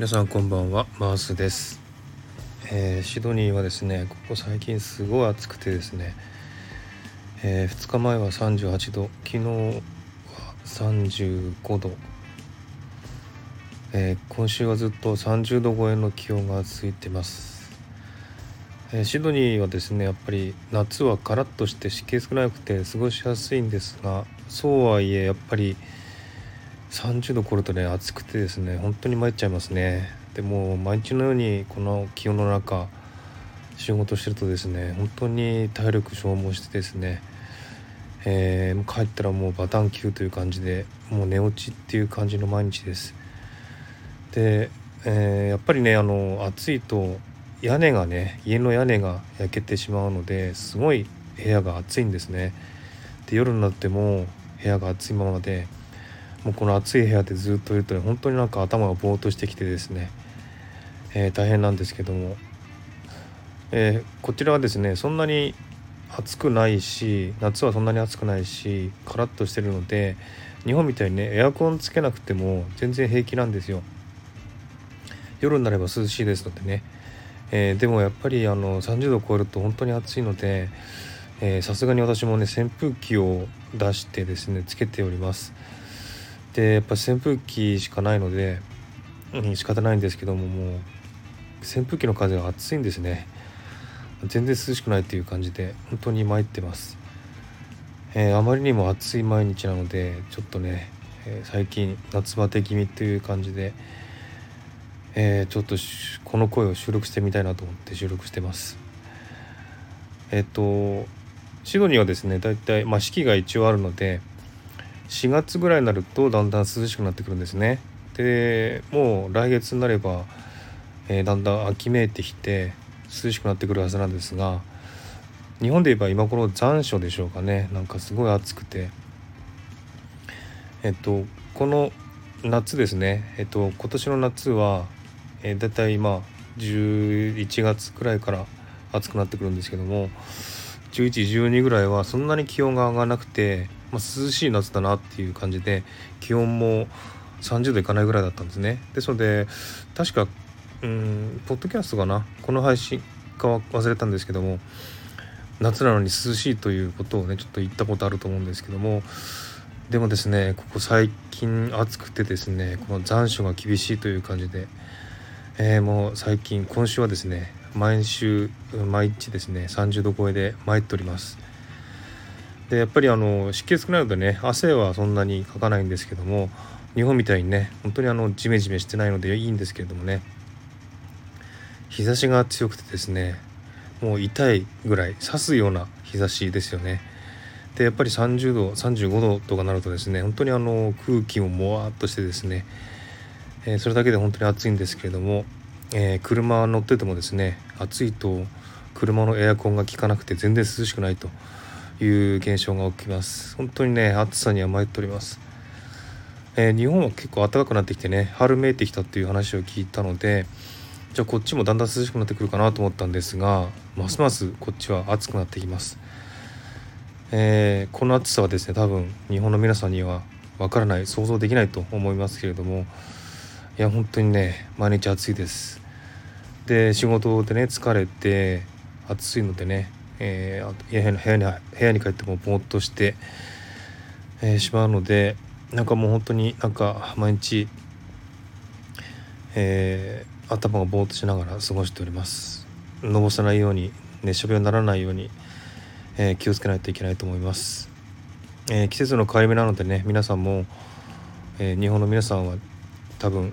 皆さんこんばんはマースです、えー、シドニーはですねここ最近すごい暑くてですね、えー、2日前は38度昨日は35度、えー、今週はずっと30度超えの気温が続いてます、えシドニーはですねやっぱり夏はカラッとして湿気少なくて過ごしやすいんですがそうはいえやっぱり30度超るとね暑くてですね本当に参っちゃいますね。でも毎日のようにこの気温の中仕事してるとですね本当に体力消耗してですね、えー、帰ったらもうバタン級という感じでもう寝落ちっていう感じの毎日です。で、えー、やっぱりねあの暑いと屋根がね家の屋根が焼けてしまうのですごい部屋が暑いんですね。で夜になっても部屋が暑いままでもうこの暑い部屋でずっといるとね本当になんか頭がぼーっとしてきてですね、えー、大変なんですけども、えー、こちらはですねそんなに暑くないし夏はそんなに暑くないしカラッとしてるので日本みたいにねエアコンつけなくても全然平気なんですよ。夜になれば涼しいですのでね、えー、でもやっぱりあの30度超えると本当に暑いのでさすがに私もね扇風機を出してですねつけております。でやっぱ扇風機しかないので、うん、仕方ないんですけどももう扇風機の風が暑いんですね。全然涼しくないっていう感じで本当に参ってます、えー、あまりにも暑い毎日なのでちょっとね、えー、最近夏バテ気味という感じで、えー、ちょっとこの声を収録してみたいなと思って収録してます。えっとシドニーはですねだいたいまあ四季が一応あるので4月ぐらいになるとだんだん涼しくなってくるんですね。でもう来月になれば、えー、だんだん秋めいてきて涼しくなってくるはずなんですが日本で言えば今頃残暑でしょうかね。なんかすごい暑くて。えっとこの夏ですね。えっと今年の夏は、えー、だいたい今11月くらいから暑くなってくるんですけども1112ぐらいはそんなに気温が上がらなくてまあ、涼しい夏だなっていう感じで気温も30度いかないぐらいだったんですねですので確かうんポッドキャストかな？この配信か忘れたんですけども夏なのに涼しいということをねちょっと言ったことあると思うんですけどもでもですねここ最近暑くてですねこの残暑が厳しいという感じで、えー、もう最近今週はですね毎週毎日ですね30度超えで参っております。でやっぱりあの湿気少ないのでね汗はそんなにかかないんですけども日本みたいにね本当にあのジメジメしてないのでいいんですけれどもね日差しが強くてですねもう痛いぐらい刺すような日差しですよね。でやっぱり30度35度とかなるとですね本当にあの空気ももわっとしてですね、えー、それだけで本当に暑いんですけれども、えー、車乗っててもですね暑いと車のエアコンが効かなくて全然涼しくないと。いう現象が起きます。本当にね暑さには参っております、えー、日本は結構暖かくなってきてね春めいてきたっていう話を聞いたのでじゃあこっちもだんだん涼しくなってくるかなと思ったんですがますますこっちは暑くなってきます、えー、この暑さはですね多分日本の皆さんにはわからない想像できないと思いますけれどもいや本当にね毎日暑いです。で仕事でね疲れて暑いのでねえー、部屋に部屋に帰ってもぼーっとして、えー、しまうのでなんかもう本当になんか毎日、えー、頭がぼーっとしながら過ごしております。のぼさないように熱射病にならないように、えー、気をつけないといけないと思います、え、季節の変わり目なのでね皆さんも、え、日本の皆さんは多分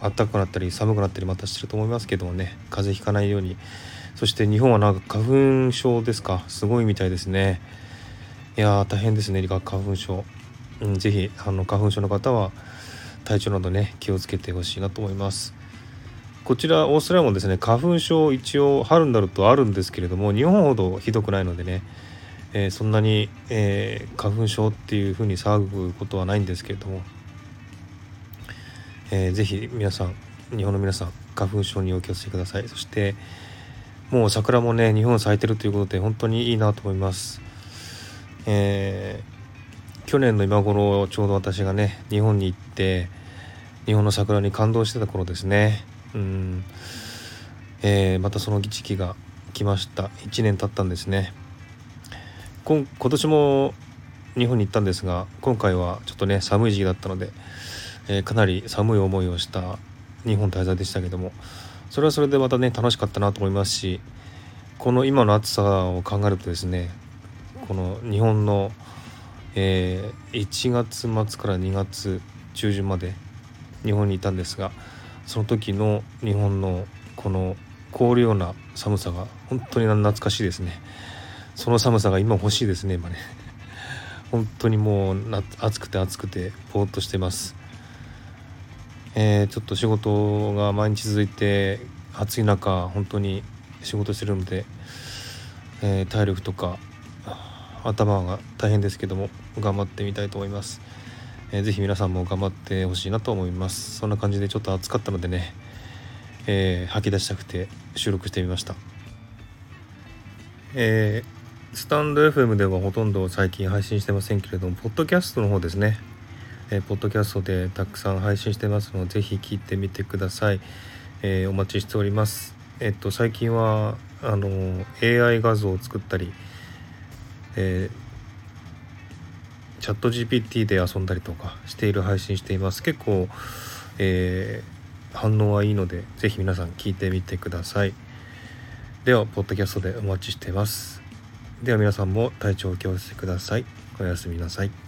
暖かくなったり寒くなったりまたしてると思いますけどもね風邪ひかないようにそして日本はなんか花粉症ですか？すごいみたいですね。いや大変ですね理科花粉症、うん、ぜひあの花粉症の方は体調などね気をつけてほしいなと思います。こちらオーストラリアもですね花粉症一応春になるとあるんですけれども日本ほどひどくないのでね、えー、そんなに、えー、花粉症っていうふうに騒ぐことはないんですけれども、えー、ぜひ皆さん日本の皆さん花粉症にお気をつけください。そしてもう桜もね日本咲いてるということで本当にいいなと思います、えー、去年の今頃ちょうど私がね日本に行って日本の桜に感動してた頃ですね。うん、えー、またその時期が来ました。1年経ったんですね。今今年も日本に行ったんですが今回はちょっとね寒い時期だったので、えー、かなり寒い思いをした日本滞在でしたけどもそれはそれでまたね楽しかったなと思いますしこの今の暑さを考えるとですねこの日本の、えー、1月末から2月中旬まで日本にいたんですがその時の日本のこの凍るような寒さが本当に懐かしいですね。その寒さが今欲しいですね今ね。本当にもう暑くて暑くてぼーっとしてます。えー、ちょっと仕事が毎日続いて暑い中本当に仕事してるので、えー、体力とか頭が大変ですけども頑張ってみたいと思います、えー、ぜ皆さんも頑張ってほしいなと思います。そんな感じでちょっと暑かったのでね、えー、吐き出したくて収録してみました。えー、スタンド FM ではほとんど最近配信してませんけれどもポッドキャストの方ですね。えー、ポッドキャストでたくさん配信してますのでぜひ聞いてみてください、えー、お待ちしております。えっと最近はあの AI 画像を作ったり、えー、チャット GPT で遊んだりとかしている配信しています。結構、えー、反応はいいのでぜひ皆さん聞いてみてください。ではポッドキャストでお待ちしてます。では皆さんも体調を気をつけてください。おやすみなさい。